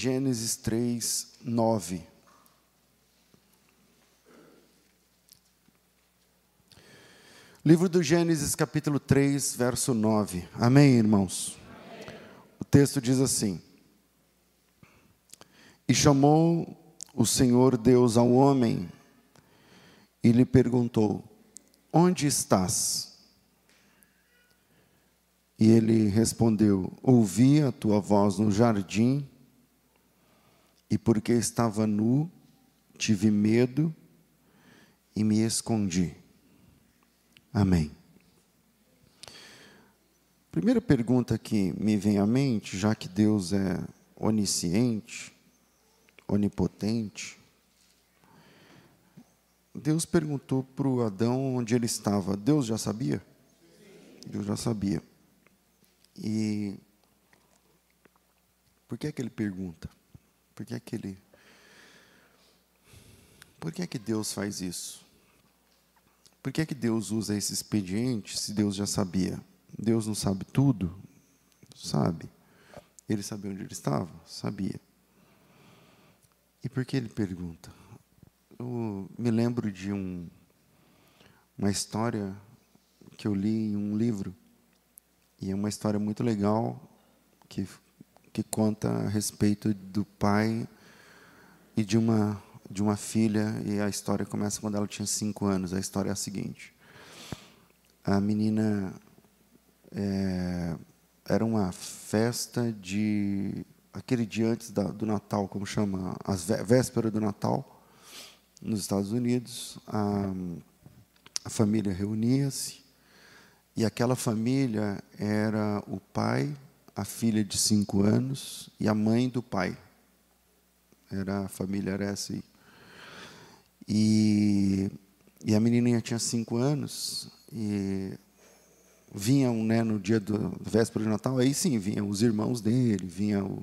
Gênesis 3, 9. Livro do Gênesis, capítulo 3, verso 9. Amém, irmãos? Amém. O texto diz assim: E chamou o Senhor Deus ao homem e lhe perguntou: Onde estás? E ele respondeu: Ouvi a tua voz no jardim, e porque estava nu, tive medo e me escondi. Amém. Primeira pergunta que me vem à mente, já que Deus é onisciente, onipotente, Deus perguntou para o Adão onde ele estava. Deus já sabia? Deus já sabia. E por que é que ele pergunta? Por que é que ele Por que é que Deus faz isso? Por que é que Deus usa esse expediente se Deus já sabia? Deus não sabe tudo? Sabe. Ele sabia onde ele estava? Sabia. E por que ele pergunta? Eu me lembro de um, uma história que eu li em um livro, e é uma história muito legal, que, que conta a respeito do pai e de uma de uma filha e a história começa quando ela tinha cinco anos. A história é a seguinte: a menina é, era uma festa de aquele dia antes da, do Natal, como chama, as véspera do Natal, nos Estados Unidos. A, a família reunia-se e aquela família era o pai, a filha de cinco anos e a mãe do pai. Era a família era. E, e a menininha tinha cinco anos e vinham né, no dia do véspera de Natal, aí sim, vinham os irmãos dele, vinha o,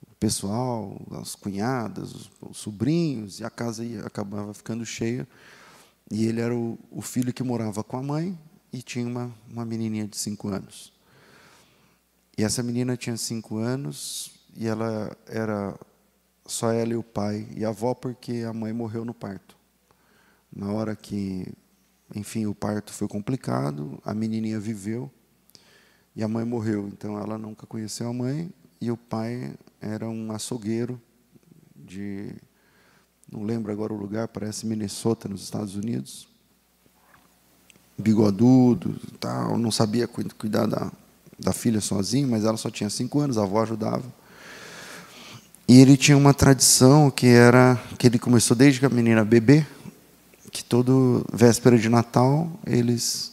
o pessoal, as cunhadas, os, os, sobrinhos, e a casa ia, acabava ficando cheia. E ele era o, o, filho que morava com a mãe e tinha uma, uma menininha de cinco anos. E essa menina tinha cinco anos e ela era só ela e o pai e a avó porque a mãe morreu no parto. Na hora que, enfim, o parto foi complicado, a menininha viveu e a mãe morreu. Então ela nunca conheceu a mãe e o pai era um açougueiro de não lembro agora o lugar, parece Minnesota, nos Estados Unidos. Bigodudo, tal, não sabia cuidar da, da filha sozinho, mas ela só tinha cinco anos, a avó ajudava. E ele tinha uma tradição que era que ele começou desde que a menina bebê, que todo véspera de Natal eles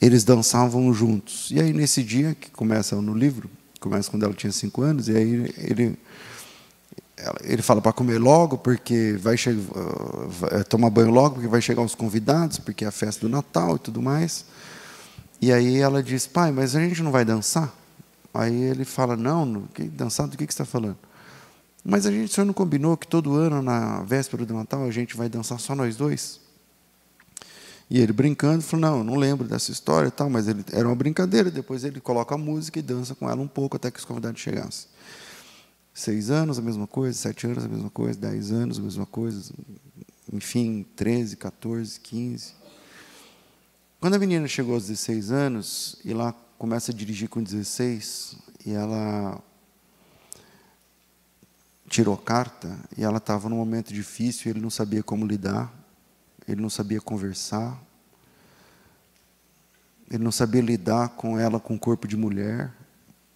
eles dançavam juntos. E aí nesse dia que começa no livro, começa quando ela tinha cinco anos, e aí ele ele fala para comer logo porque vai chegar uh, tomar banho logo porque vai chegar os convidados porque é a festa do Natal e tudo mais. E aí ela diz, pai, mas a gente não vai dançar? Aí ele fala, não, que dançar do que que está falando? Mas a gente só não combinou que todo ano, na véspera do Natal, a gente vai dançar só nós dois? E ele brincando, falou, não, não lembro dessa história tal, mas ele, era uma brincadeira. Depois ele coloca a música e dança com ela um pouco até que os convidados chegassem. Seis anos, a mesma coisa. Sete anos, a mesma coisa. Dez anos, a mesma coisa. Enfim, 13, 14, 15. Quando a menina chegou aos 16 anos, e lá começa a dirigir com 16, e ela tirou carta e ela estava num momento difícil, ele não sabia como lidar, ele não sabia conversar, ele não sabia lidar com ela com corpo de mulher,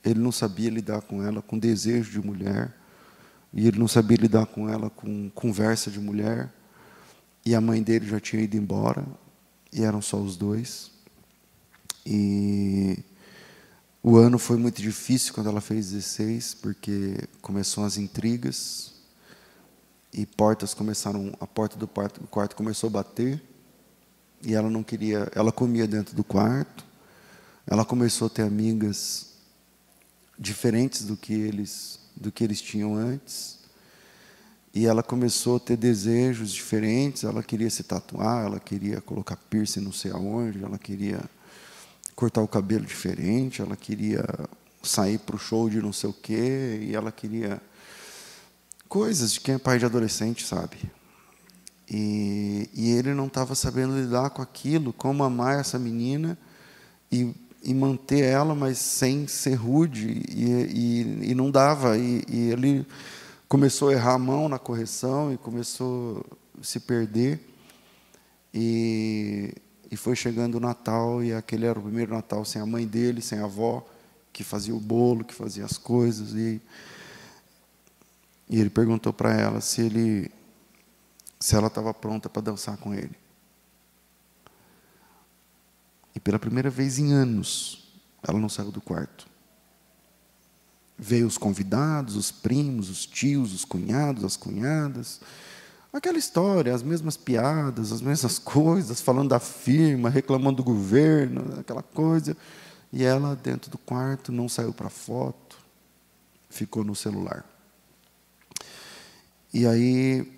ele não sabia lidar com ela com desejo de mulher, e ele não sabia lidar com ela com conversa de mulher, e a mãe dele já tinha ido embora, e eram só os dois. E o ano foi muito difícil quando ela fez 16, porque começou as intrigas e portas começaram, a porta do quarto, do quarto começou a bater e ela não queria, ela comia dentro do quarto. Ela começou a ter amigas diferentes do que eles, do que eles tinham antes. E ela começou a ter desejos diferentes, ela queria se tatuar, ela queria colocar piercing não sei aonde, ela queria cortar o cabelo diferente, ela queria sair para o show de não sei o quê, e ela queria coisas de quem é pai de adolescente, sabe? E, e ele não estava sabendo lidar com aquilo, como amar essa menina e, e manter ela, mas sem ser rude, e, e, e não dava. E, e ele começou a errar a mão na correção e começou a se perder. E, e foi chegando o Natal, e aquele era o primeiro Natal sem a mãe dele, sem a avó, que fazia o bolo, que fazia as coisas. E, e ele perguntou para ela se ele se ela estava pronta para dançar com ele. E pela primeira vez em anos, ela não saiu do quarto. Veio os convidados, os primos, os tios, os cunhados, as cunhadas. Aquela história, as mesmas piadas, as mesmas coisas, falando da firma, reclamando do governo, aquela coisa. E ela, dentro do quarto, não saiu para foto, ficou no celular. E aí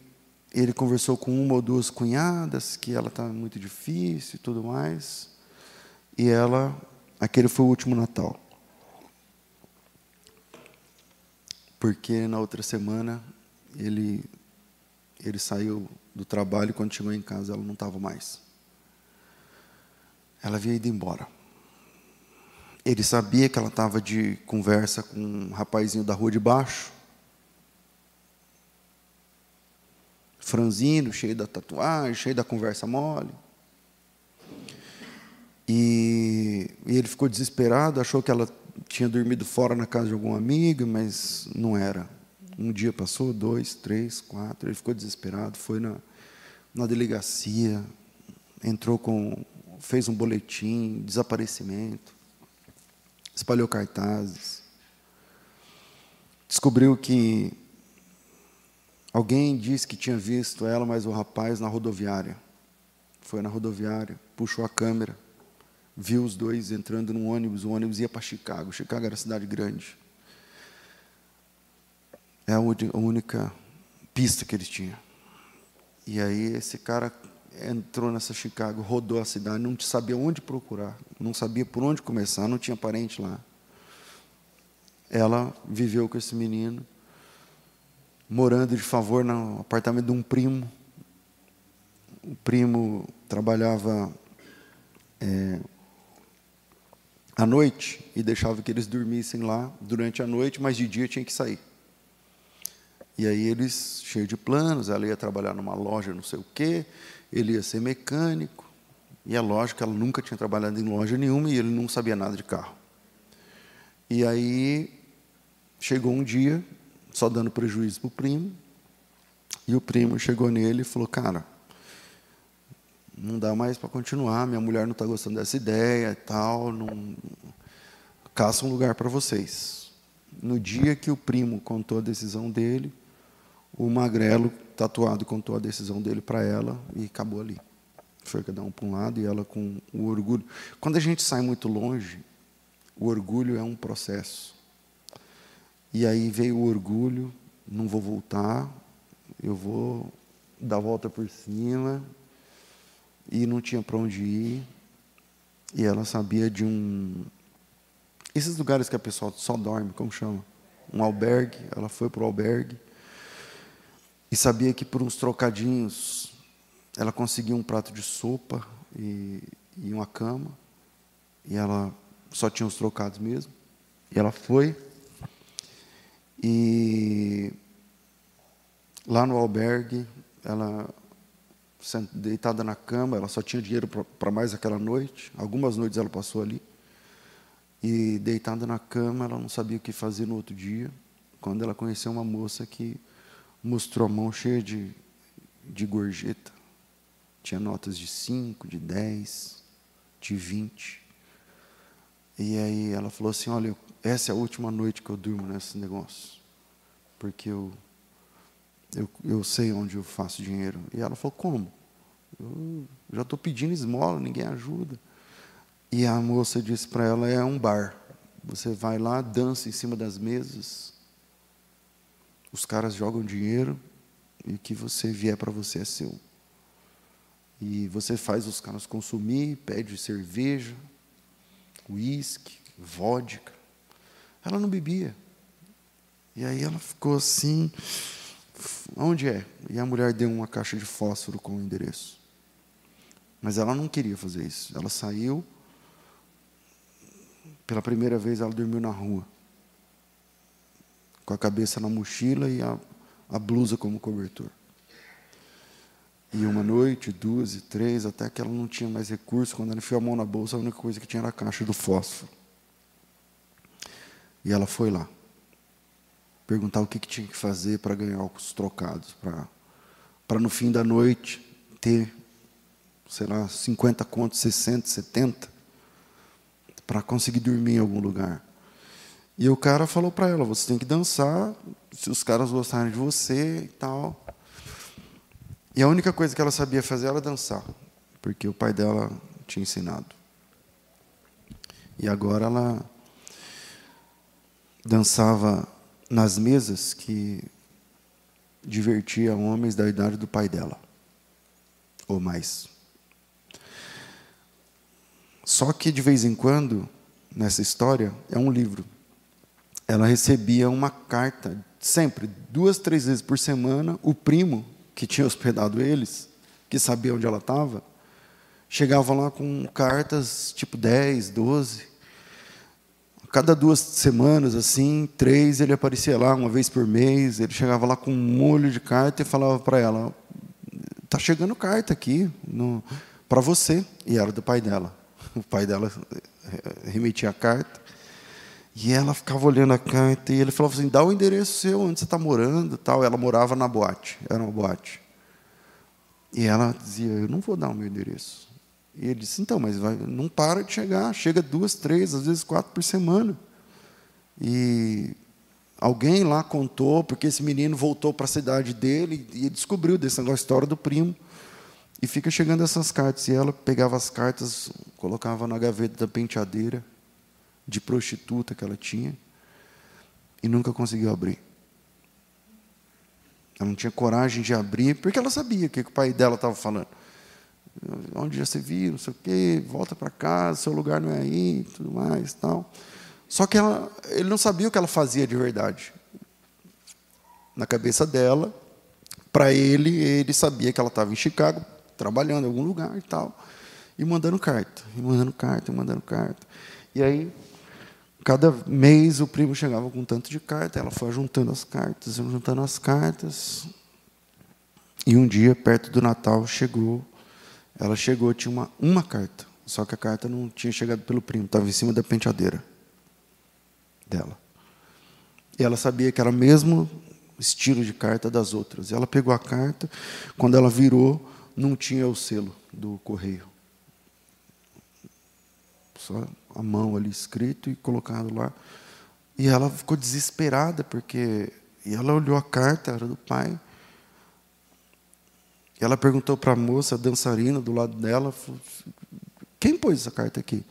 ele conversou com uma ou duas cunhadas, que ela está muito difícil e tudo mais. E ela, aquele foi o último Natal. Porque na outra semana ele ele saiu do trabalho e quando chegou em casa ela não estava mais. Ela havia ido embora. Ele sabia que ela estava de conversa com um rapazinho da rua de baixo franzino, cheio da tatuagem, cheio da conversa mole. E, e, ele ficou desesperado, achou que ela tinha dormido fora na casa de alguma amiga, mas não era. Um dia passou, dois, três, quatro, ele ficou desesperado, foi na, na delegacia, entrou com. fez um boletim, desaparecimento, espalhou cartazes. Descobriu que Alguém disse que tinha visto ela, mas o rapaz na rodoviária. Foi na rodoviária, puxou a câmera, viu os dois entrando num ônibus. O ônibus ia para Chicago. Chicago era cidade grande. É a única pista que eles tinham. E aí esse cara entrou nessa Chicago, rodou a cidade, não sabia onde procurar, não sabia por onde começar, não tinha parente lá. Ela viveu com esse menino morando de favor no apartamento de um primo. O primo trabalhava é, à noite e deixava que eles dormissem lá durante a noite, mas de dia tinha que sair. E aí eles, cheio de planos, ela ia trabalhar numa loja não sei o quê, ele ia ser mecânico, e é lógico que ela nunca tinha trabalhado em loja nenhuma e ele não sabia nada de carro. E aí chegou um dia só dando prejuízo para o primo. E o primo chegou nele e falou: Cara, não dá mais para continuar, minha mulher não está gostando dessa ideia e tal, não... caça um lugar para vocês. No dia que o primo contou a decisão dele, o magrelo tatuado contou a decisão dele para ela e acabou ali. Foi cada um para um lado e ela com o orgulho. Quando a gente sai muito longe, o orgulho é um processo. E aí veio o orgulho, não vou voltar, eu vou dar a volta por cima. E não tinha para onde ir. E ela sabia de um. Esses lugares que a pessoa só dorme, como chama? Um albergue. Ela foi para o albergue. E sabia que por uns trocadinhos ela conseguia um prato de sopa e, e uma cama. E ela só tinha os trocados mesmo. E ela foi e lá no albergue, ela deitada na cama, ela só tinha dinheiro para mais aquela noite. Algumas noites ela passou ali. E deitada na cama, ela não sabia o que fazer no outro dia, quando ela conheceu uma moça que mostrou a mão cheia de, de gorjeta. Tinha notas de 5, de 10, de 20. E aí ela falou assim: Olha, essa é a última noite que eu durmo nesse negócio, porque eu, eu, eu sei onde eu faço dinheiro. E ela falou: Como? Eu já estou pedindo esmola, ninguém ajuda. E a moça disse para ela: É um bar. Você vai lá, dança em cima das mesas, os caras jogam dinheiro e o que você vier para você é seu. E você faz os caras consumir, pede cerveja, uísque, vodka. Ela não bebia. E aí ela ficou assim, Onde é? E a mulher deu uma caixa de fósforo com o endereço. Mas ela não queria fazer isso. Ela saiu. Pela primeira vez, ela dormiu na rua. Com a cabeça na mochila e a, a blusa como cobertor. E uma noite, duas e três, até que ela não tinha mais recurso. Quando ela enfiou a mão na bolsa, a única coisa que tinha era a caixa do fósforo. E ela foi lá perguntar o que, que tinha que fazer para ganhar os trocados, para no fim da noite ter, sei lá, 50 contos, 60, 70, para conseguir dormir em algum lugar. E o cara falou para ela: você tem que dançar, se os caras gostarem de você e tal. E a única coisa que ela sabia fazer era dançar, porque o pai dela tinha ensinado. E agora ela dançava nas mesas que divertia homens da idade do pai dela, ou mais. Só que de vez em quando, nessa história, é um livro. Ela recebia uma carta, sempre, duas, três vezes por semana, o primo que tinha hospedado eles, que sabia onde ela estava, chegava lá com cartas tipo 10, 12, cada duas semanas, assim, três, ele aparecia lá uma vez por mês. Ele chegava lá com um molho de carta e falava para ela: "Tá chegando carta aqui para você". E era do pai dela. O pai dela eh, remetia a carta. E ela ficava olhando a carta e ele falava assim: "Dá o endereço seu, onde você está morando", tal. Ela morava na boate, era uma boate. E ela dizia: "Eu não vou dar o meu endereço". E ele disse: então, mas vai, não para de chegar, chega duas, três, às vezes quatro por semana. E alguém lá contou, porque esse menino voltou para a cidade dele e descobriu desse negócio, a história do primo. E fica chegando essas cartas. E ela pegava as cartas, colocava na gaveta da penteadeira de prostituta que ela tinha e nunca conseguiu abrir. Ela não tinha coragem de abrir, porque ela sabia o que o pai dela estava falando onde já se viu, não sei o quê, volta para casa, seu lugar não é aí, tudo mais, tal. Só que ela, ele não sabia o que ela fazia de verdade. Na cabeça dela, para ele, ele sabia que ela estava em Chicago, trabalhando em algum lugar e tal, e mandando carta, e mandando carta, e mandando carta. E aí, cada mês o primo chegava com um tanto de carta, ela foi juntando as cartas, juntando as cartas. E um dia, perto do Natal, chegou ela chegou, tinha uma, uma carta, só que a carta não tinha chegado pelo primo, estava em cima da penteadeira dela. E ela sabia que era o mesmo estilo de carta das outras. E ela pegou a carta, quando ela virou, não tinha o selo do correio. Só a mão ali escrito e colocado lá. E ela ficou desesperada, porque. E ela olhou a carta, era do pai. Ela perguntou para a moça, a dançarina do lado dela, quem pôs essa carta aqui?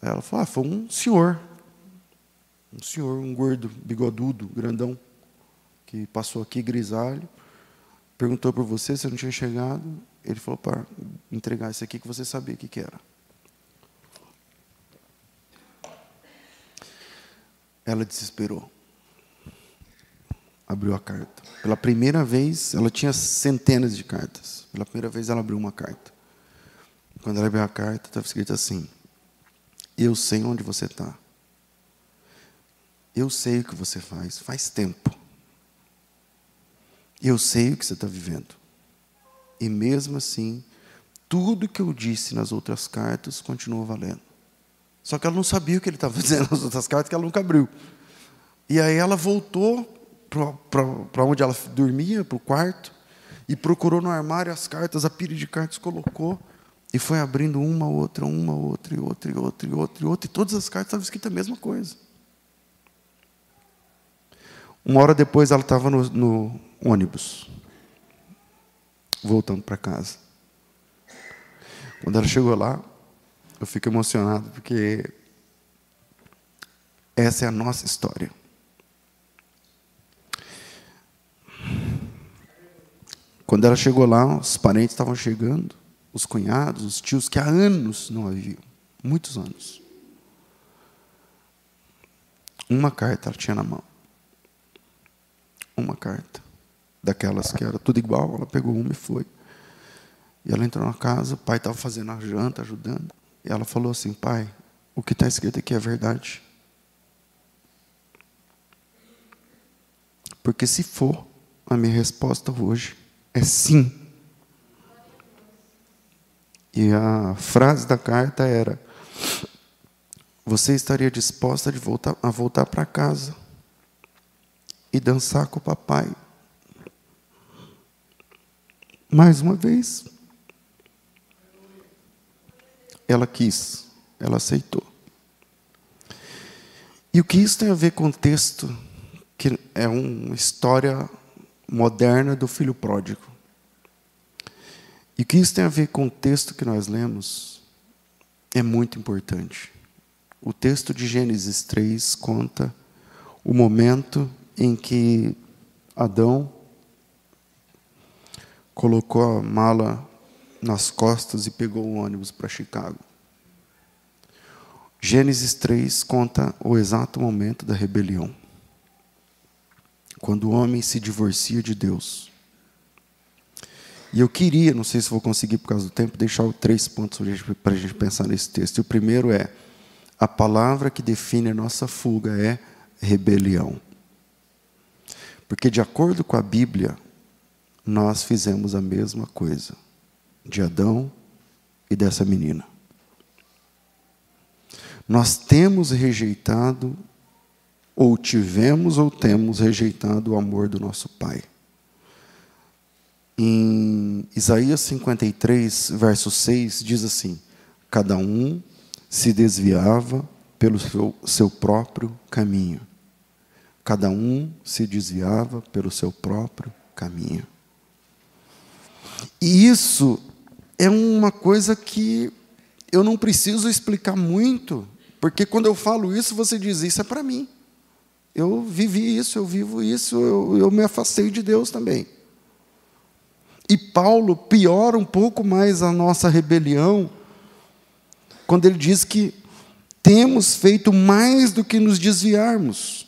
Ela falou, ah, foi um senhor. Um senhor, um gordo, bigodudo, grandão, que passou aqui, grisalho. Perguntou por você, você não tinha chegado. Ele falou para entregar isso aqui que você sabia o que, que era. Ela desesperou abriu a carta. Pela primeira vez, ela tinha centenas de cartas. Pela primeira vez, ela abriu uma carta. Quando ela abriu a carta, estava escrito assim: Eu sei onde você está. Eu sei o que você faz. Faz tempo. Eu sei o que você está vivendo. E mesmo assim, tudo que eu disse nas outras cartas continua valendo. Só que ela não sabia o que ele estava dizendo nas outras cartas, que ela nunca abriu. E aí ela voltou para onde ela dormia, para o quarto, e procurou no armário as cartas, a pilha de cartas colocou, e foi abrindo uma, outra, uma, outra, e outra, e outra, e outra, e outra, e todas as cartas estavam escritas a mesma coisa. Uma hora depois ela estava no, no ônibus, voltando para casa. Quando ela chegou lá, eu fico emocionado, porque essa é a nossa história. Quando ela chegou lá, os parentes estavam chegando, os cunhados, os tios, que há anos não a viam muitos anos. Uma carta ela tinha na mão. Uma carta. daquelas que era tudo igual. Ela pegou uma e foi. E ela entrou na casa, o pai estava fazendo a janta, ajudando. E ela falou assim: Pai, o que está escrito aqui é verdade. Porque se for, a minha resposta hoje é sim. E a frase da carta era: Você estaria disposta de voltar, a voltar para casa e dançar com o papai? Mais uma vez, ela quis, ela aceitou. E o que isso tem a ver com o texto, que é uma história moderna do filho pródigo? E o que isso tem a ver com o texto que nós lemos é muito importante. O texto de Gênesis 3 conta o momento em que Adão colocou a mala nas costas e pegou o ônibus para Chicago. Gênesis 3 conta o exato momento da rebelião. Quando o homem se divorcia de Deus. E eu queria, não sei se vou conseguir por causa do tempo, deixar três pontos para a gente pensar nesse texto. E o primeiro é: a palavra que define a nossa fuga é rebelião. Porque, de acordo com a Bíblia, nós fizemos a mesma coisa de Adão e dessa menina. Nós temos rejeitado, ou tivemos ou temos rejeitado o amor do nosso Pai. Em Isaías 53, verso 6, diz assim: Cada um se desviava pelo seu, seu próprio caminho. Cada um se desviava pelo seu próprio caminho. E isso é uma coisa que eu não preciso explicar muito, porque quando eu falo isso, você diz: Isso é para mim. Eu vivi isso, eu vivo isso, eu, eu me afastei de Deus também. E Paulo piora um pouco mais a nossa rebelião, quando ele diz que temos feito mais do que nos desviarmos.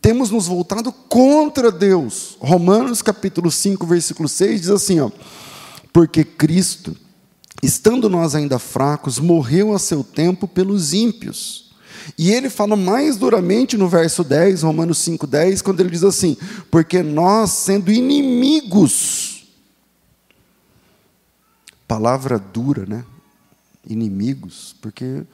Temos nos voltado contra Deus. Romanos capítulo 5, versículo 6 diz assim, ó: Porque Cristo estando nós ainda fracos, morreu a seu tempo pelos ímpios. E ele fala mais duramente no verso 10, Romanos 5,10, quando ele diz assim: Porque nós, sendo inimigos, palavra dura, né? Inimigos, porque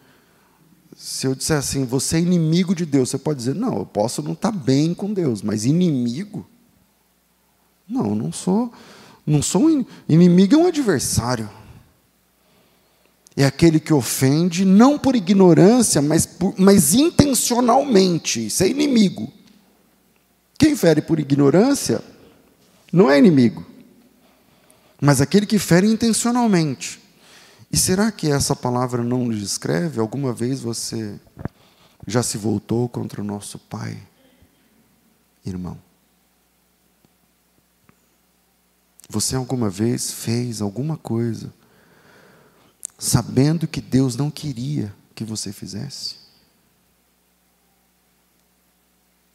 se eu disser assim, você é inimigo de Deus, você pode dizer, não, eu posso não estar bem com Deus, mas inimigo? Não, não sou, não sou um inimigo, é um adversário é aquele que ofende, não por ignorância, mas, por, mas intencionalmente. Isso é inimigo. Quem fere por ignorância não é inimigo, mas aquele que fere intencionalmente. E será que essa palavra não nos descreve? Alguma vez você já se voltou contra o nosso Pai, irmão? Você alguma vez fez alguma coisa sabendo que Deus não queria que você fizesse?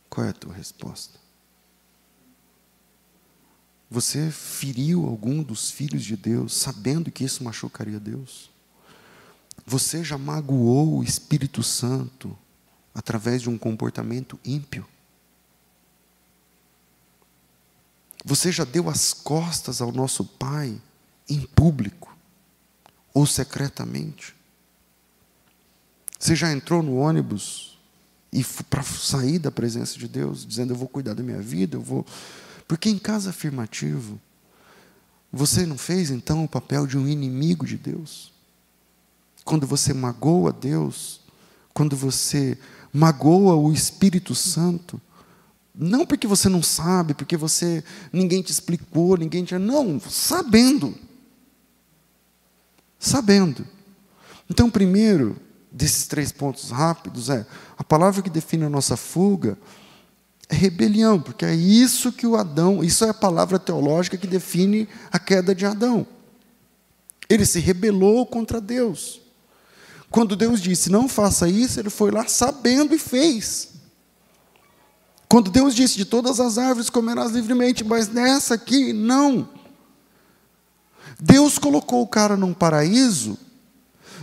Qual é a tua resposta? Você feriu algum dos filhos de Deus sabendo que isso machucaria Deus? Você já magoou o Espírito Santo através de um comportamento ímpio? Você já deu as costas ao nosso Pai em público? Ou secretamente? Você já entrou no ônibus e para sair da presença de Deus, dizendo eu vou cuidar da minha vida, eu vou. Porque em caso afirmativo, você não fez então o papel de um inimigo de Deus? Quando você magoa Deus, quando você magoa o Espírito Santo, não porque você não sabe, porque você ninguém te explicou, ninguém te não, sabendo sabendo. Então, primeiro desses três pontos rápidos é a palavra que define a nossa fuga é rebelião, porque é isso que o Adão, isso é a palavra teológica que define a queda de Adão. Ele se rebelou contra Deus. Quando Deus disse, não faça isso, ele foi lá sabendo e fez. Quando Deus disse: De todas as árvores comerás livremente, mas nessa aqui, não. Deus colocou o cara num paraíso,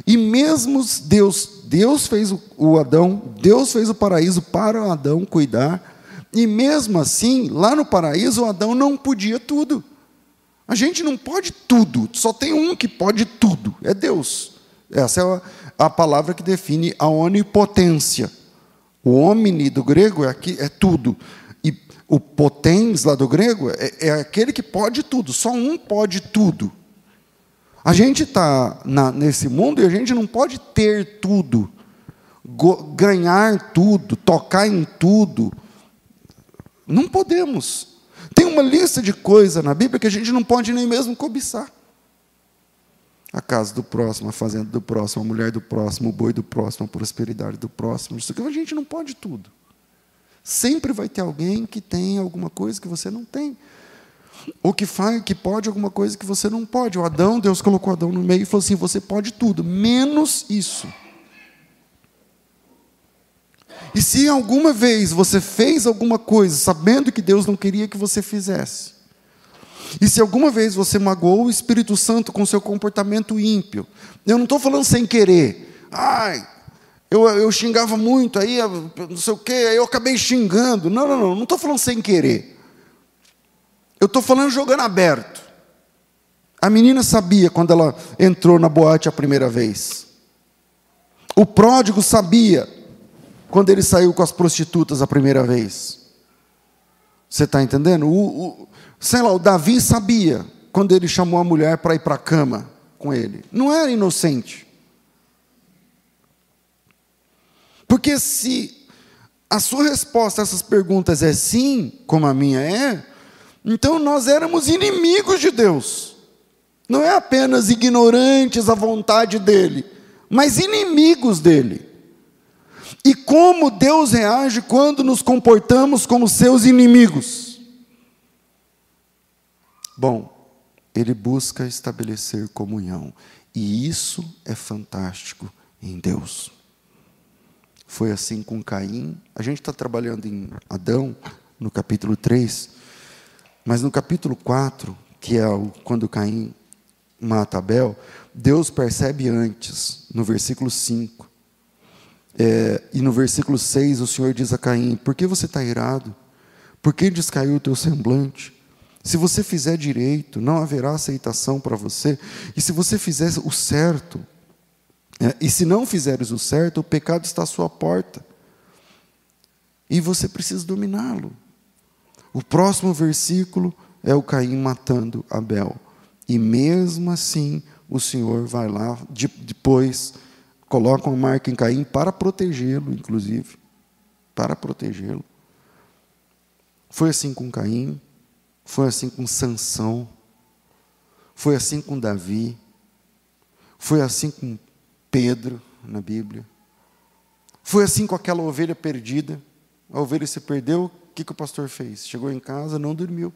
e mesmo Deus, Deus fez o Adão, Deus fez o paraíso para o Adão cuidar, e mesmo assim, lá no paraíso, o Adão não podia tudo. A gente não pode tudo, só tem um que pode tudo, é Deus. Essa é a, palavra que define a onipotência. O omni do grego é, aqui, é tudo. E o potens lá do grego é, é aquele que pode tudo, só um pode tudo. A gente está nesse mundo e a gente não pode ter tudo, ganhar tudo, tocar em tudo. Não podemos. Tem uma lista de coisas na Bíblia que a gente não pode nem mesmo cobiçar. A casa do próximo, a fazenda do próximo, a mulher do próximo, o boi do próximo, a prosperidade do próximo. Isso que a gente não pode tudo. Sempre vai ter alguém que tem alguma coisa que você não tem. Ou que faz, que pode alguma coisa que você não pode. O Adão, Deus colocou Adão no meio e falou assim: você pode tudo, menos isso. E se alguma vez você fez alguma coisa sabendo que Deus não queria que você fizesse, e se alguma vez você magoou o Espírito Santo com seu comportamento ímpio, eu não estou falando sem querer, ai, eu, eu xingava muito, aí não sei o quê, aí eu acabei xingando. Não, não, não, não estou falando sem querer. Eu estou falando jogando aberto. A menina sabia quando ela entrou na boate a primeira vez. O pródigo sabia quando ele saiu com as prostitutas a primeira vez. Você está entendendo? O, o, sei lá, o Davi sabia quando ele chamou a mulher para ir para a cama com ele. Não era inocente. Porque se a sua resposta a essas perguntas é sim, como a minha é, então nós éramos inimigos de Deus. Não é apenas ignorantes à vontade dele, mas inimigos dele. E como Deus reage quando nos comportamos como seus inimigos? Bom, ele busca estabelecer comunhão, e isso é fantástico em Deus. Foi assim com Caim. A gente está trabalhando em Adão, no capítulo 3, mas no capítulo 4, que é quando Caim mata Abel, Deus percebe antes, no versículo 5, é, e no versículo 6 o Senhor diz a Caim: Por que você está irado? Por que descaiu o teu semblante? Se você fizer direito, não haverá aceitação para você. E se você fizer o certo, é, e se não fizeres o certo, o pecado está à sua porta. E você precisa dominá-lo. O próximo versículo é o Caim matando Abel. E mesmo assim, o Senhor vai lá, depois colocam a marca em Caim para protegê-lo, inclusive. Para protegê-lo. Foi assim com Caim, foi assim com Sansão, foi assim com Davi, foi assim com Pedro na Bíblia. Foi assim com aquela ovelha perdida. A ovelha se perdeu, que, que o pastor fez? Chegou em casa, não dormiu.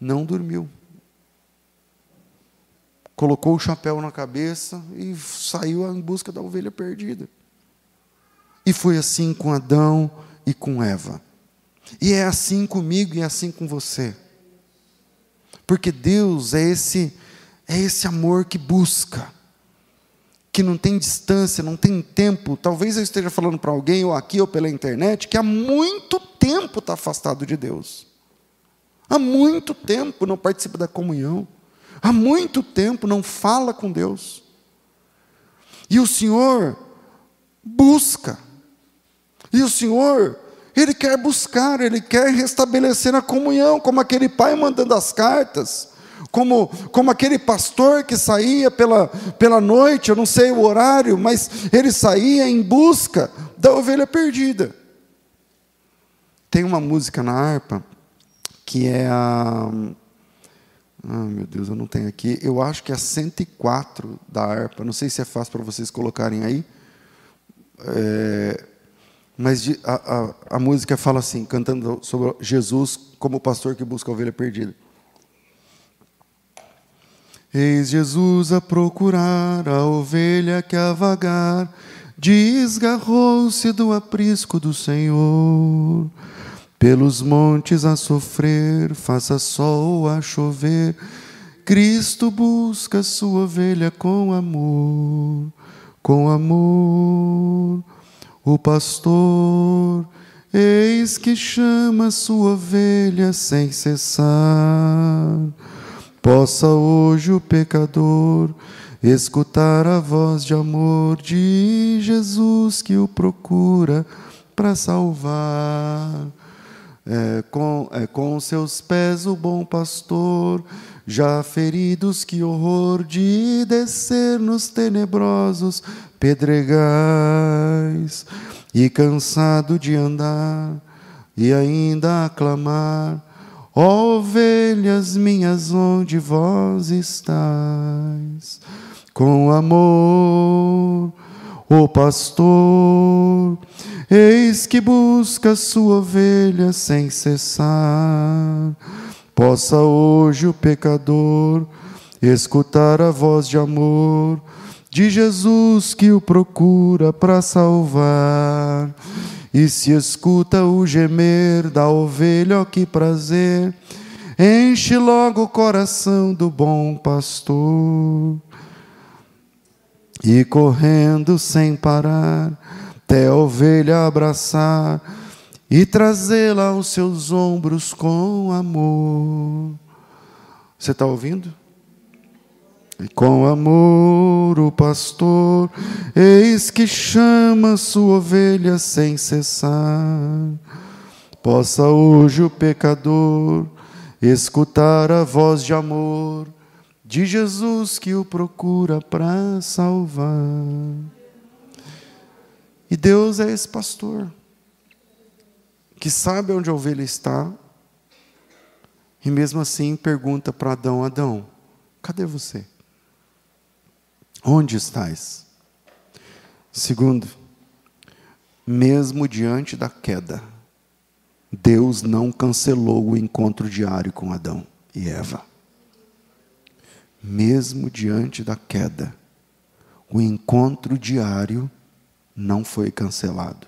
Não dormiu colocou o chapéu na cabeça e saiu em busca da ovelha perdida. E foi assim com Adão e com Eva. E é assim comigo e é assim com você. Porque Deus é esse é esse amor que busca, que não tem distância, não tem tempo. Talvez eu esteja falando para alguém, ou aqui ou pela internet, que há muito tempo está afastado de Deus. Há muito tempo não participa da comunhão há muito tempo não fala com Deus. E o Senhor busca. E o Senhor, Ele quer buscar, Ele quer restabelecer a comunhão, como aquele pai mandando as cartas, como, como aquele pastor que saía pela, pela noite, eu não sei o horário, mas ele saía em busca da ovelha perdida. Tem uma música na harpa que é a ah, meu Deus, eu não tenho aqui. Eu acho que é 104 da harpa. Não sei se é fácil para vocês colocarem aí. É, mas a, a, a, música fala assim, cantando sobre Jesus como o pastor que busca a ovelha perdida. Eis Jesus a procurar a ovelha que a vagar desgarrou-se do aprisco do Senhor pelos montes a sofrer, faça sol a chover. Cristo busca sua ovelha com amor, com amor. O pastor, eis que chama sua ovelha sem cessar. Possa hoje o pecador escutar a voz de amor de Jesus que o procura para salvar. É, com, é, com seus pés o bom pastor, já feridos, que horror de descer nos tenebrosos pedregais, e cansado de andar, e ainda aclamar, ovelhas minhas, onde vós estáis? Com amor, o pastor, Eis que busca sua ovelha sem cessar. Possa hoje o pecador escutar a voz de amor de Jesus que o procura para salvar. E se escuta o gemer da ovelha, ó que prazer, enche logo o coração do bom pastor. E correndo sem parar, até a ovelha abraçar e trazê-la aos seus ombros com amor. Você está ouvindo? Com amor o pastor, eis que chama sua ovelha sem cessar. Possa hoje o pecador escutar a voz de amor de Jesus que o procura para salvar. E Deus é esse pastor que sabe onde a ovelha está e mesmo assim pergunta para Adão: Adão, cadê você? Onde estás? Segundo, mesmo diante da queda, Deus não cancelou o encontro diário com Adão e Eva. Mesmo diante da queda, o encontro diário não foi cancelado.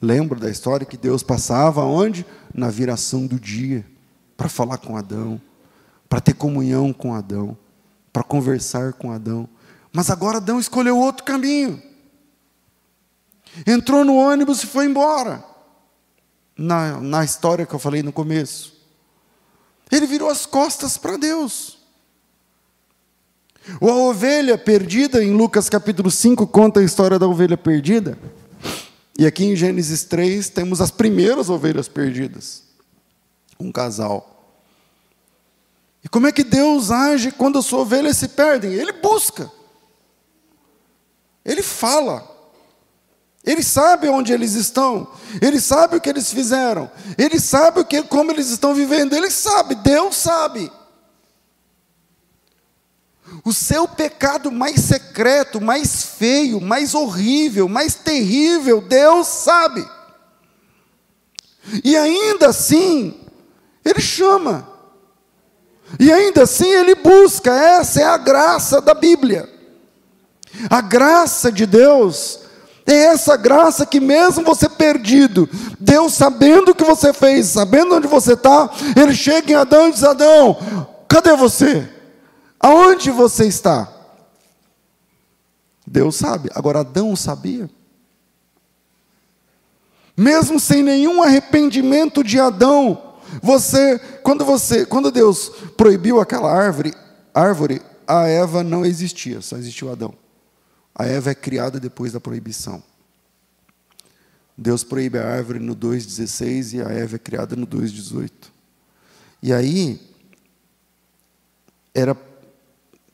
Lembro da história que Deus passava onde? Na viração do dia, para falar com Adão, para ter comunhão com Adão, para conversar com Adão. Mas agora Adão escolheu outro caminho. Entrou no ônibus e foi embora. Na, na história que eu falei no começo. Ele virou as costas para Deus. Ou a ovelha perdida, em Lucas capítulo 5, conta a história da ovelha perdida. E aqui em Gênesis 3 temos as primeiras ovelhas perdidas. Um casal. E como é que Deus age quando as suas ovelhas se perdem? Ele busca. Ele fala. Ele sabe onde eles estão. Ele sabe o que eles fizeram. Ele sabe o que, como eles estão vivendo. Ele sabe. Deus sabe. O seu pecado mais secreto, mais feio, mais horrível, mais terrível, Deus sabe. E ainda assim, Ele chama. E ainda assim Ele busca. Essa é a graça da Bíblia. A graça de Deus é essa graça que, mesmo você perdido, Deus sabendo o que você fez, sabendo onde você está, Ele chega em Adão e diz: Adão, cadê você? Aonde você está? Deus sabe. Agora Adão sabia. Mesmo sem nenhum arrependimento de Adão, você, quando você, quando Deus proibiu aquela árvore, árvore, a Eva não existia, só existiu Adão. A Eva é criada depois da proibição. Deus proíbe a árvore no 2,16 e a Eva é criada no 2,18. E aí, era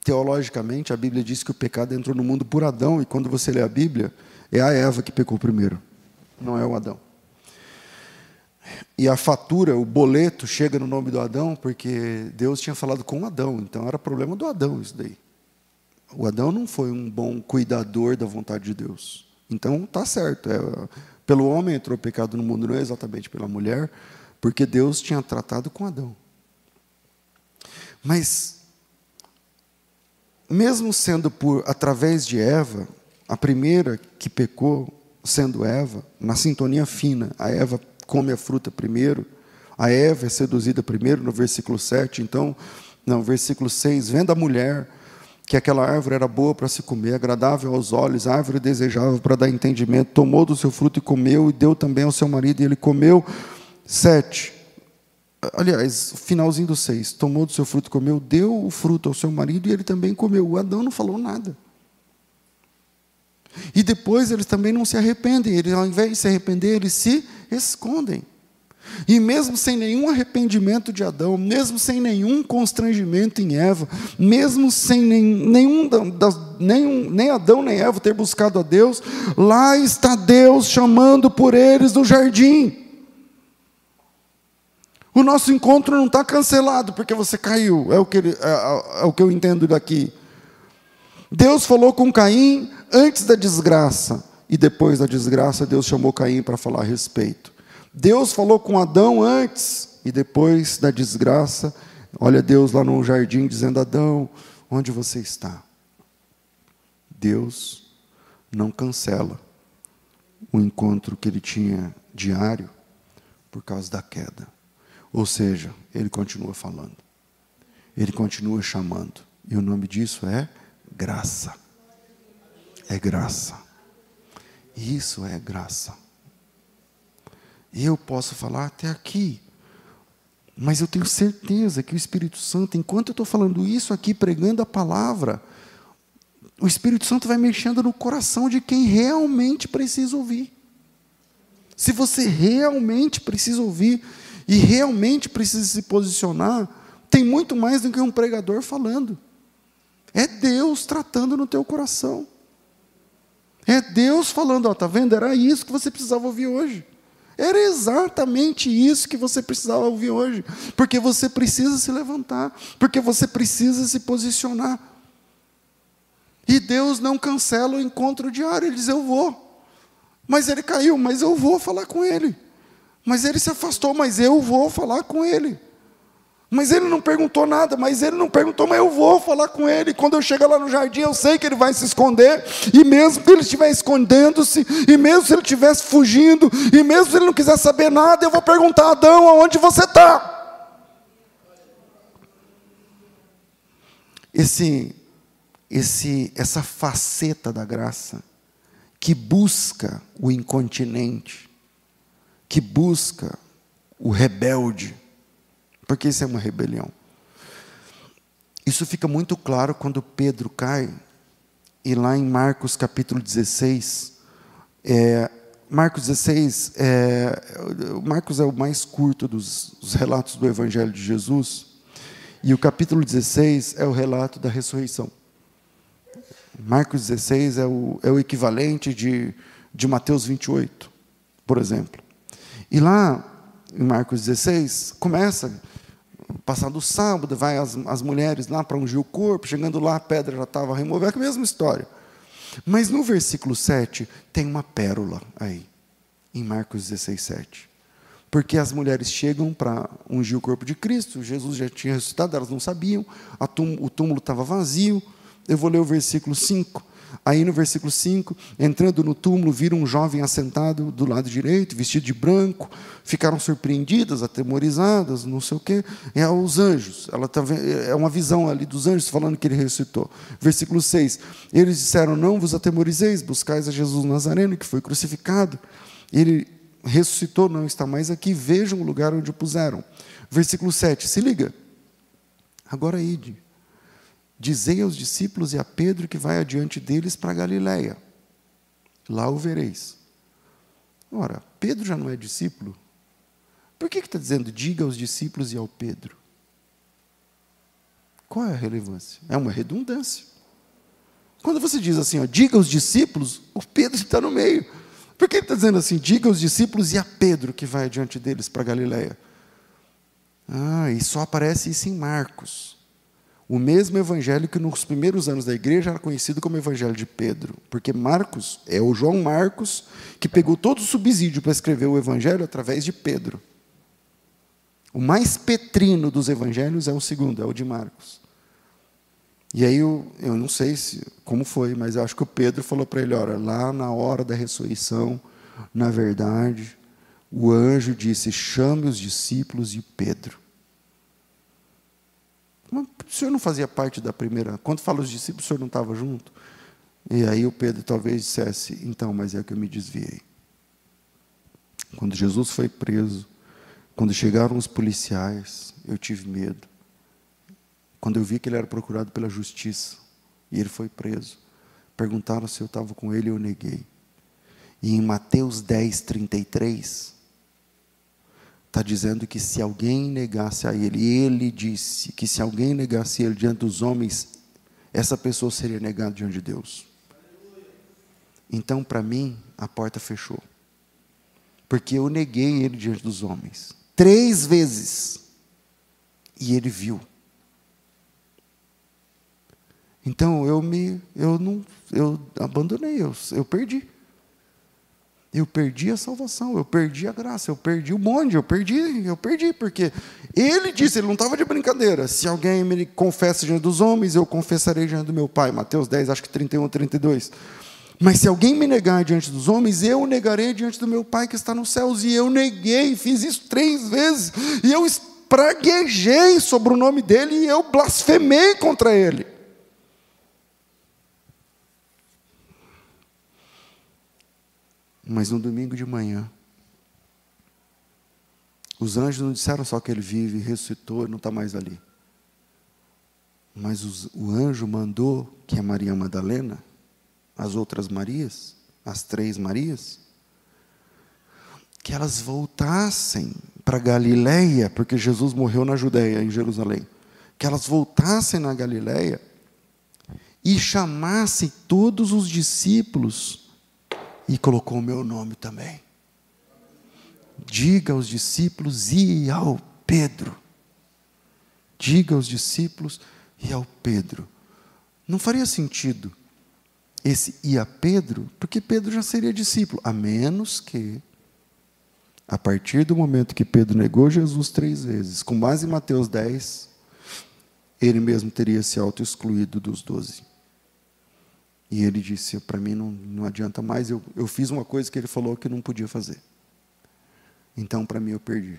teologicamente, a Bíblia diz que o pecado entrou no mundo por Adão, e quando você lê a Bíblia, é a Eva que pecou primeiro, não é o Adão. E a fatura, o boleto, chega no nome do Adão, porque Deus tinha falado com Adão, então era problema do Adão isso daí. O Adão não foi um bom cuidador da vontade de Deus. Então tá certo, é, pelo homem entrou o pecado no mundo, não é exatamente pela mulher, porque Deus tinha tratado com Adão. Mas mesmo sendo por através de Eva, a primeira que pecou sendo Eva, na sintonia fina, a Eva come a fruta primeiro. A Eva é seduzida primeiro, no versículo 7. Então, no versículo 6, vendo a mulher que aquela árvore era boa para se comer, agradável aos olhos, árvore desejável para dar entendimento, tomou do seu fruto e comeu, e deu também ao seu marido, e ele comeu. Sete. Aliás, finalzinho do seis. Tomou do seu fruto e comeu, deu o fruto ao seu marido, e ele também comeu. O Adão não falou nada. E depois eles também não se arrependem, eles, ao invés de se arrepender, eles se escondem. E mesmo sem nenhum arrependimento de Adão, mesmo sem nenhum constrangimento em Eva, mesmo sem nenhum, nenhum, nem Adão nem Eva ter buscado a Deus, lá está Deus chamando por eles do jardim. O nosso encontro não está cancelado porque você caiu, é o, que ele, é, é, é o que eu entendo daqui. Deus falou com Caim antes da desgraça, e depois da desgraça, Deus chamou Caim para falar a respeito. Deus falou com Adão antes e depois da desgraça. Olha Deus lá no jardim dizendo: Adão, onde você está? Deus não cancela o encontro que ele tinha diário por causa da queda. Ou seja, ele continua falando, ele continua chamando, e o nome disso é graça. É graça. Isso é graça. Eu posso falar até aqui, mas eu tenho certeza que o Espírito Santo, enquanto eu estou falando isso aqui, pregando a palavra, o Espírito Santo vai mexendo no coração de quem realmente precisa ouvir. Se você realmente precisa ouvir e realmente precisa se posicionar, tem muito mais do que um pregador falando. É Deus tratando no teu coração. É Deus falando, ó, tá vendo? Era isso que você precisava ouvir hoje. Era exatamente isso que você precisava ouvir hoje, porque você precisa se levantar, porque você precisa se posicionar. E Deus não cancela o encontro diário, ele diz: Eu vou. Mas ele caiu, mas eu vou falar com ele. Mas ele se afastou, mas eu vou falar com ele. Mas ele não perguntou nada, mas ele não perguntou, mas eu vou falar com ele. Quando eu chegar lá no jardim, eu sei que ele vai se esconder, e mesmo que ele estiver escondendo-se, e mesmo se ele estivesse fugindo, e mesmo se ele não quiser saber nada, eu vou perguntar a Adão aonde você está. Esse, esse, essa faceta da graça que busca o incontinente, que busca o rebelde, porque isso é uma rebelião. Isso fica muito claro quando Pedro cai, e lá em Marcos capítulo 16, é, Marcos 16, é, Marcos é o mais curto dos, dos relatos do Evangelho de Jesus, e o capítulo 16 é o relato da ressurreição. Marcos 16 é o, é o equivalente de, de Mateus 28, por exemplo. E lá, em Marcos 16, começa Passado o sábado, vai as, as mulheres lá para ungir o corpo, chegando lá, a pedra já estava removida, é a mesma história. Mas no versículo 7 tem uma pérola aí, em Marcos 16, 7. Porque as mulheres chegam para ungir o corpo de Cristo, Jesus já tinha ressuscitado, elas não sabiam, o túmulo estava vazio. Eu vou ler o versículo 5. Aí no versículo 5, entrando no túmulo, viram um jovem assentado do lado direito, vestido de branco, ficaram surpreendidas, atemorizadas, não sei o quê. É os anjos, ela tá, é uma visão ali dos anjos falando que ele ressuscitou. Versículo 6, eles disseram, não vos atemorizeis, buscais a Jesus Nazareno, que foi crucificado. Ele ressuscitou, não está mais aqui, vejam o lugar onde o puseram. Versículo 7, se liga. Agora ide Dizei aos discípulos e a Pedro que vai adiante deles para Galiléia. Lá o vereis. Ora, Pedro já não é discípulo? Por que está dizendo diga aos discípulos e ao Pedro? Qual é a relevância? É uma redundância. Quando você diz assim, ó, diga aos discípulos, o Pedro está no meio. Por que ele está dizendo assim, diga aos discípulos e a Pedro que vai adiante deles para Galiléia? Ah, e só aparece isso em Marcos. O mesmo evangelho que nos primeiros anos da igreja era conhecido como evangelho de Pedro, porque Marcos é o João Marcos que pegou todo o subsídio para escrever o evangelho através de Pedro. O mais petrino dos evangelhos é o segundo, é o de Marcos. E aí eu, eu não sei se, como foi, mas eu acho que o Pedro falou para ele, olha, lá na hora da ressurreição, na verdade, o anjo disse: chame os discípulos e Pedro. Mas o senhor não fazia parte da primeira. Quando fala os discípulos, o senhor não estava junto? E aí o Pedro talvez dissesse: então, mas é que eu me desviei. Quando Jesus foi preso, quando chegaram os policiais, eu tive medo. Quando eu vi que ele era procurado pela justiça e ele foi preso, perguntaram se eu estava com ele e eu neguei. E em Mateus 10, 33, está dizendo que se alguém negasse a ele, ele disse que se alguém negasse ele diante dos homens, essa pessoa seria negada diante de Deus. Então, para mim, a porta fechou. Porque eu neguei ele diante dos homens. Três vezes. E ele viu. Então eu me, eu não, eu abandonei, eu, eu perdi. Eu perdi a salvação, eu perdi a graça, eu perdi o monte, eu perdi, eu perdi, porque ele disse, ele não estava de brincadeira. Se alguém me confessa diante dos homens, eu confessarei diante do meu Pai. Mateus 10, acho que 31, 32. Mas se alguém me negar diante dos homens, eu negarei diante do meu Pai que está nos céus. E eu neguei, fiz isso três vezes. E eu espraguejei sobre o nome dele e eu blasfemei contra ele. Mas no domingo de manhã, os anjos não disseram só que ele vive, ressuscitou não está mais ali. Mas os, o anjo mandou que a Maria Madalena, as outras Marias, as três Marias, que elas voltassem para Galiléia, porque Jesus morreu na Judéia, em Jerusalém. Que elas voltassem na Galiléia e chamassem todos os discípulos e colocou o meu nome também. Diga aos discípulos e ao Pedro. Diga aos discípulos e ao Pedro. Não faria sentido esse e a Pedro, porque Pedro já seria discípulo, a menos que, a partir do momento que Pedro negou Jesus três vezes, com base em Mateus 10, ele mesmo teria se auto-excluído dos doze. E ele disse: Para mim não, não adianta mais, eu, eu fiz uma coisa que ele falou que não podia fazer. Então, para mim, eu perdi.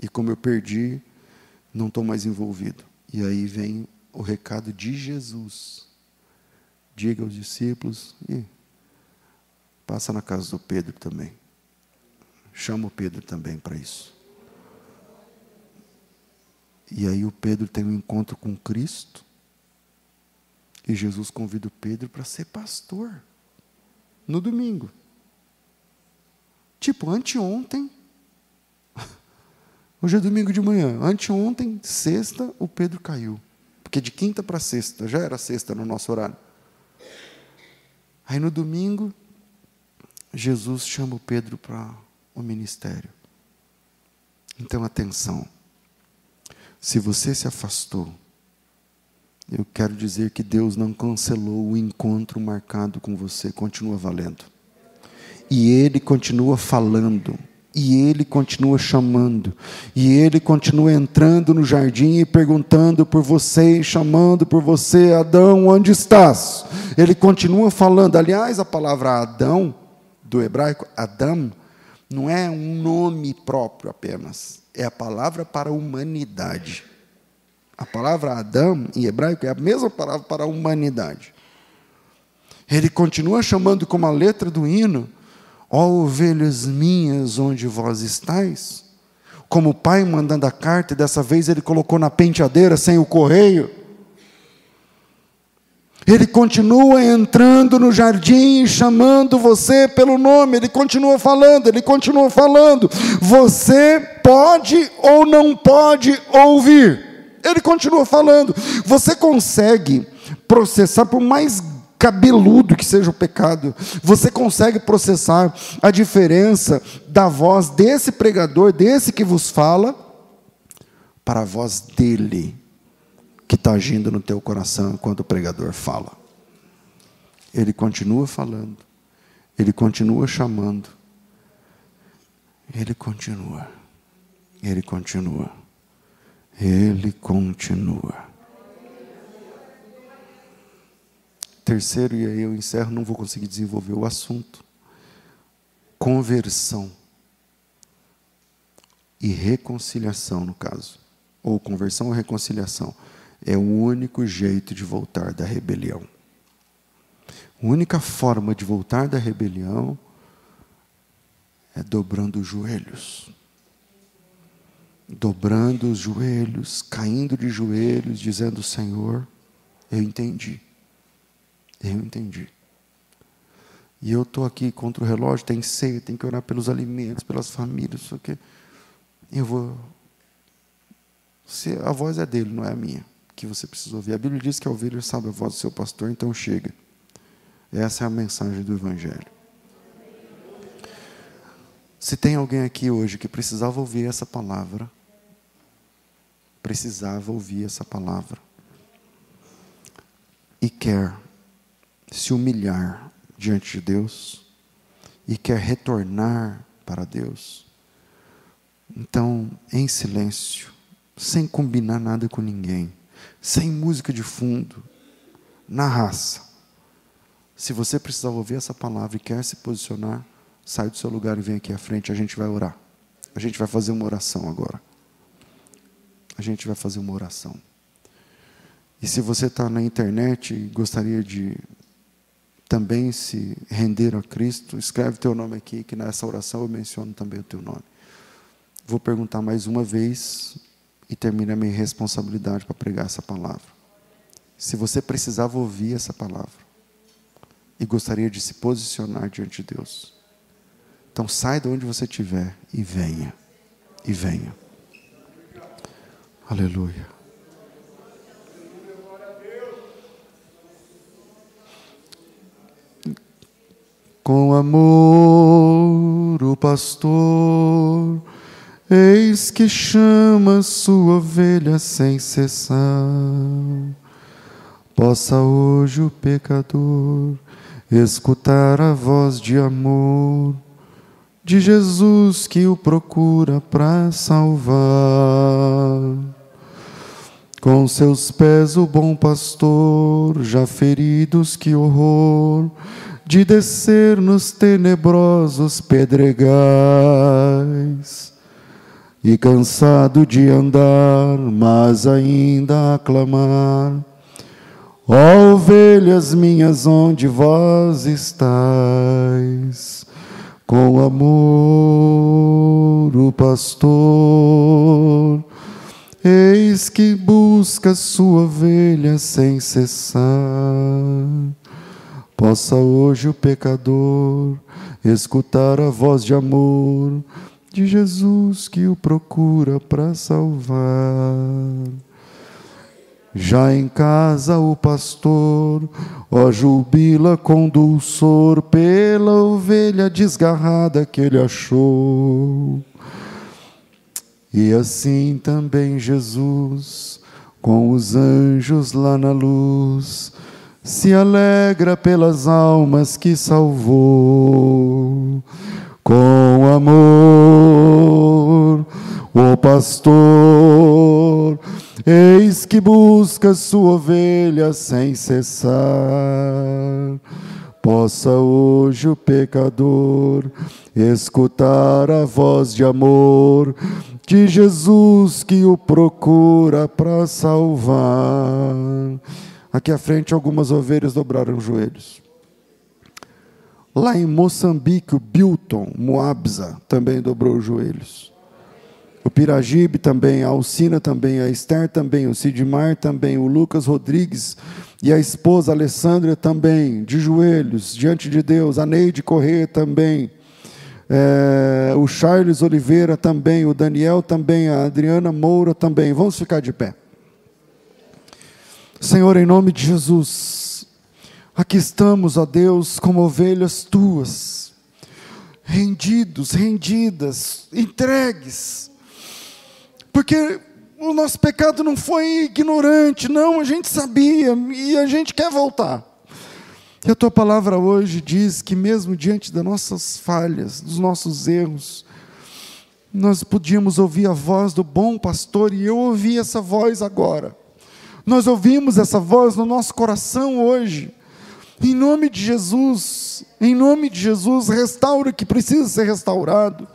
E como eu perdi, não estou mais envolvido. E aí vem o recado de Jesus. Diga aos discípulos e passa na casa do Pedro também. Chama o Pedro também para isso. E aí o Pedro tem um encontro com Cristo. E Jesus convida o Pedro para ser pastor no domingo. Tipo, anteontem, hoje é domingo de manhã, anteontem, sexta, o Pedro caiu. Porque de quinta para sexta, já era sexta no nosso horário. Aí no domingo, Jesus chama o Pedro para o ministério. Então, atenção. Se você se afastou, eu quero dizer que Deus não cancelou o encontro marcado com você, continua valendo. E Ele continua falando, e Ele continua chamando, e Ele continua entrando no jardim e perguntando por você, e chamando por você, Adão, onde estás? Ele continua falando. Aliás, a palavra Adão, do hebraico, Adam, não é um nome próprio apenas, é a palavra para a humanidade. A palavra Adão, em hebraico, é a mesma palavra para a humanidade. Ele continua chamando como a letra do hino: Ó ovelhas minhas, onde vós estáis? Como o pai mandando a carta, e dessa vez ele colocou na penteadeira sem o correio. Ele continua entrando no jardim chamando você pelo nome, ele continua falando, ele continua falando. Você pode ou não pode ouvir. Ele continua falando. Você consegue processar, por mais cabeludo que seja o pecado, você consegue processar a diferença da voz desse pregador, desse que vos fala, para a voz dele, que está agindo no teu coração enquanto o pregador fala. Ele continua falando, ele continua chamando, ele continua, ele continua. Ele continua. Terceiro, e aí eu encerro, não vou conseguir desenvolver o assunto. Conversão e reconciliação, no caso, ou conversão ou reconciliação, é o único jeito de voltar da rebelião. A única forma de voltar da rebelião é dobrando os joelhos. Dobrando os joelhos, caindo de joelhos, dizendo: Senhor, eu entendi. Eu entendi. E eu estou aqui contra o relógio, tem ceia, tem que orar pelos alimentos, pelas famílias, isso aqui. Eu vou. Se a voz é dele, não é a minha, que você precisa ouvir. A Bíblia diz que a ovelha sabe a voz do seu pastor, então chega. Essa é a mensagem do Evangelho. Se tem alguém aqui hoje que precisava ouvir essa palavra, precisava ouvir essa palavra, e quer se humilhar diante de Deus, e quer retornar para Deus, então, em silêncio, sem combinar nada com ninguém, sem música de fundo, na raça, se você precisar ouvir essa palavra e quer se posicionar, sai do seu lugar e vem aqui à frente, a gente vai orar. A gente vai fazer uma oração agora. A gente vai fazer uma oração. E se você está na internet e gostaria de também se render a Cristo, escreve teu nome aqui, que nessa oração eu menciono também o teu nome. Vou perguntar mais uma vez e termina a minha responsabilidade para pregar essa palavra. Se você precisava ouvir essa palavra, e gostaria de se posicionar diante de Deus. Então sai de onde você estiver e venha. E venha. Aleluia. Com amor o pastor, eis que chama sua ovelha sem cessar. Possa hoje o pecador escutar a voz de amor de Jesus que o procura para salvar. Com seus pés o bom pastor, já feridos, que horror, de descer nos tenebrosos pedregais. E cansado de andar, mas ainda a clamar, Ó ovelhas minhas, onde vós estáis? Com amor o pastor, eis que busca sua ovelha sem cessar. Possa hoje o pecador escutar a voz de amor de Jesus que o procura para salvar. Já em casa o pastor, ó jubila com dulçor pela ovelha desgarrada que ele achou. E assim também Jesus, com os anjos lá na luz, se alegra pelas almas que salvou. Com amor, o pastor, Eis que busca sua ovelha sem cessar. Possa hoje o pecador escutar a voz de amor de Jesus que o procura para salvar. Aqui à frente, algumas ovelhas dobraram os joelhos. Lá em Moçambique, o Bilton Moabza também dobrou os joelhos o Piragibe também, a Alcina também, a Esther também, o Sidmar também, o Lucas Rodrigues e a esposa Alessandra também, de joelhos, diante de Deus, a Neide Corrêa também, é, o Charles Oliveira também, o Daniel também, a Adriana Moura também. Vamos ficar de pé. Senhor, em nome de Jesus, aqui estamos, ó Deus, como ovelhas tuas, rendidos, rendidas, entregues porque o nosso pecado não foi ignorante, não, a gente sabia e a gente quer voltar. E a tua palavra hoje diz que, mesmo diante das nossas falhas, dos nossos erros, nós podíamos ouvir a voz do bom pastor, e eu ouvi essa voz agora. Nós ouvimos essa voz no nosso coração hoje. Em nome de Jesus, em nome de Jesus, restaura o que precisa ser restaurado.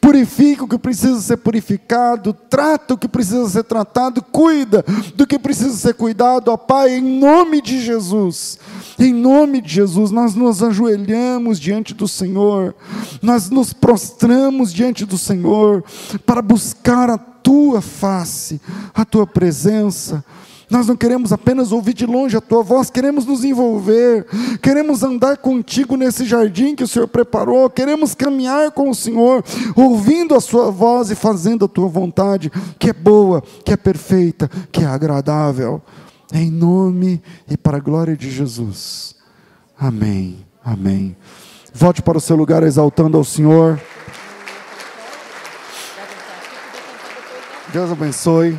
Purifica o que precisa ser purificado, trata o que precisa ser tratado, cuida do que precisa ser cuidado, ó Pai, em nome de Jesus. Em nome de Jesus, nós nos ajoelhamos diante do Senhor, nós nos prostramos diante do Senhor para buscar a tua face, a tua presença nós não queremos apenas ouvir de longe a tua voz, queremos nos envolver, queremos andar contigo nesse jardim que o Senhor preparou, queremos caminhar com o Senhor, ouvindo a sua voz e fazendo a tua vontade, que é boa, que é perfeita, que é agradável. Em nome e para a glória de Jesus. Amém. Amém. Volte para o seu lugar exaltando ao Senhor. Deus abençoe.